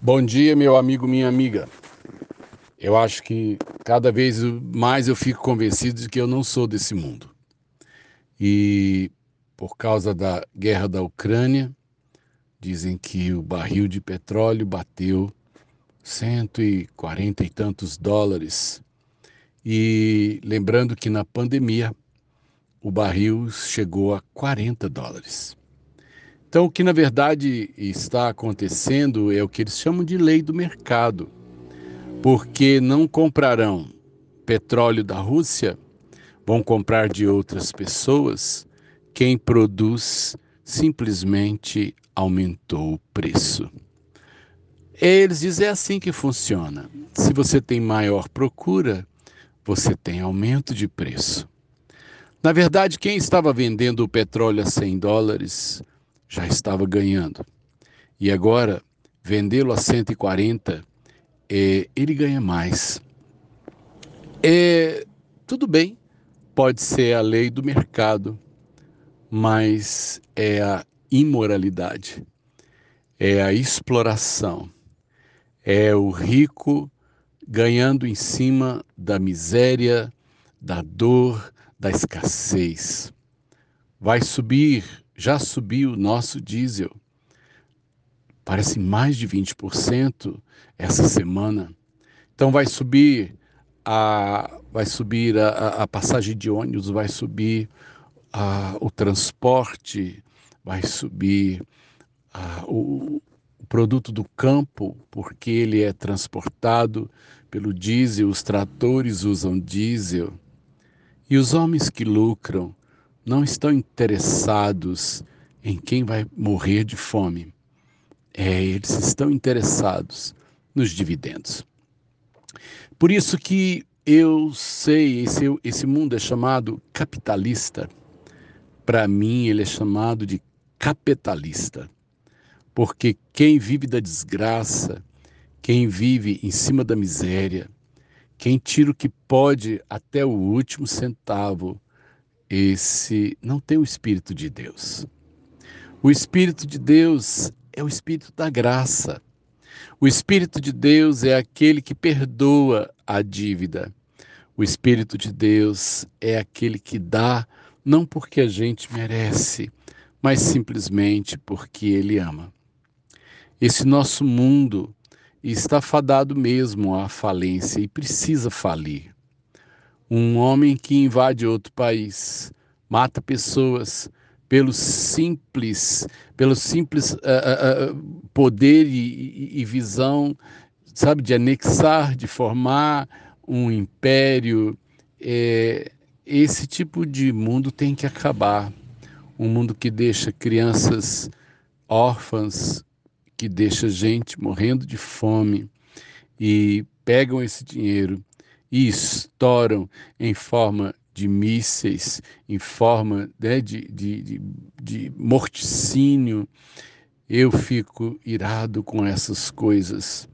Bom dia, meu amigo, minha amiga. Eu acho que cada vez mais eu fico convencido de que eu não sou desse mundo. E por causa da guerra da Ucrânia, dizem que o barril de petróleo bateu 140 e tantos dólares. E lembrando que na pandemia o barril chegou a 40 dólares. Então, o que na verdade está acontecendo é o que eles chamam de lei do mercado, porque não comprarão petróleo da Rússia, vão comprar de outras pessoas. Quem produz simplesmente aumentou o preço. Eles dizem é assim que funciona. Se você tem maior procura, você tem aumento de preço. Na verdade, quem estava vendendo o petróleo a 100 dólares já estava ganhando. E agora, vendê-lo a 140, é, ele ganha mais. É, tudo bem, pode ser a lei do mercado, mas é a imoralidade, é a exploração, é o rico ganhando em cima da miséria, da dor, da escassez. Vai subir já subiu o nosso diesel. Parece mais de 20% essa semana. Então vai subir a, vai subir a, a passagem de ônibus, vai subir a, o transporte, vai subir a, o, o produto do campo, porque ele é transportado pelo diesel, os tratores usam diesel. E os homens que lucram não estão interessados em quem vai morrer de fome. É, eles estão interessados nos dividendos. Por isso que eu sei, esse, esse mundo é chamado capitalista. Para mim, ele é chamado de capitalista. Porque quem vive da desgraça, quem vive em cima da miséria, quem tira o que pode até o último centavo, esse não tem o Espírito de Deus. O Espírito de Deus é o Espírito da graça. O Espírito de Deus é aquele que perdoa a dívida. O Espírito de Deus é aquele que dá não porque a gente merece, mas simplesmente porque Ele ama. Esse nosso mundo está fadado mesmo à falência e precisa falir um homem que invade outro país, mata pessoas pelo simples, pelo simples uh, uh, poder e, e, visão, sabe, de anexar, de formar um império. É, esse tipo de mundo tem que acabar. Um mundo que deixa crianças órfãs, que deixa gente morrendo de fome e pegam esse dinheiro e estouram em forma de mísseis, em forma né, de, de, de, de morticínio. Eu fico irado com essas coisas.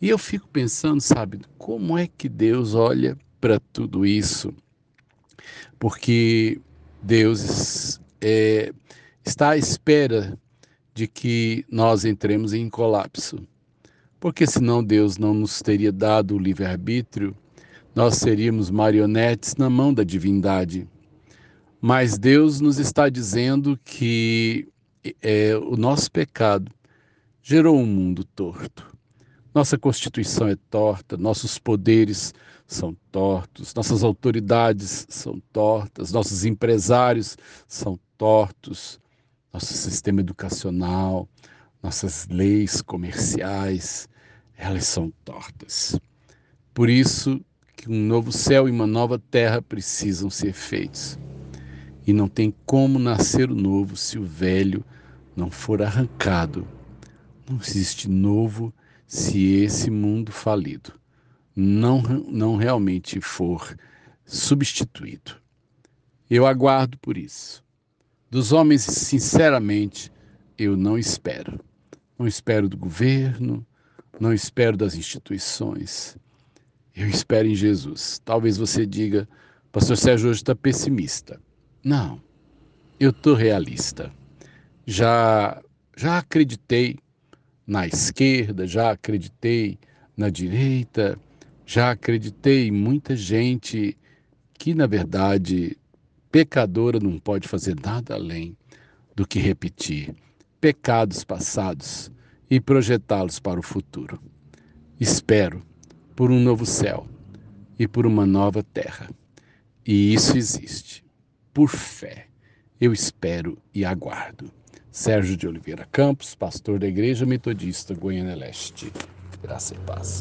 E eu fico pensando, sabe, como é que Deus olha para tudo isso? Porque Deus é, está à espera de que nós entremos em colapso. Porque senão Deus não nos teria dado o livre-arbítrio nós seríamos marionetes na mão da divindade. Mas Deus nos está dizendo que é, o nosso pecado gerou um mundo torto. Nossa Constituição é torta, nossos poderes são tortos, nossas autoridades são tortas, nossos empresários são tortos, nosso sistema educacional, nossas leis comerciais, elas são tortas. Por isso, que um novo céu e uma nova terra precisam ser feitos. E não tem como nascer o novo se o velho não for arrancado. Não existe novo se esse mundo falido não, não realmente for substituído. Eu aguardo por isso. Dos homens, sinceramente, eu não espero. Não espero do governo, não espero das instituições. Eu espero em Jesus. Talvez você diga, Pastor Sérgio hoje está pessimista. Não, eu estou realista. Já, já acreditei na esquerda, já acreditei na direita, já acreditei em muita gente que, na verdade, pecadora não pode fazer nada além do que repetir pecados passados e projetá-los para o futuro. Espero por um novo céu e por uma nova terra. E isso existe. Por fé, eu espero e aguardo. Sérgio de Oliveira Campos, pastor da Igreja Metodista Goiânia Leste. Graça e paz.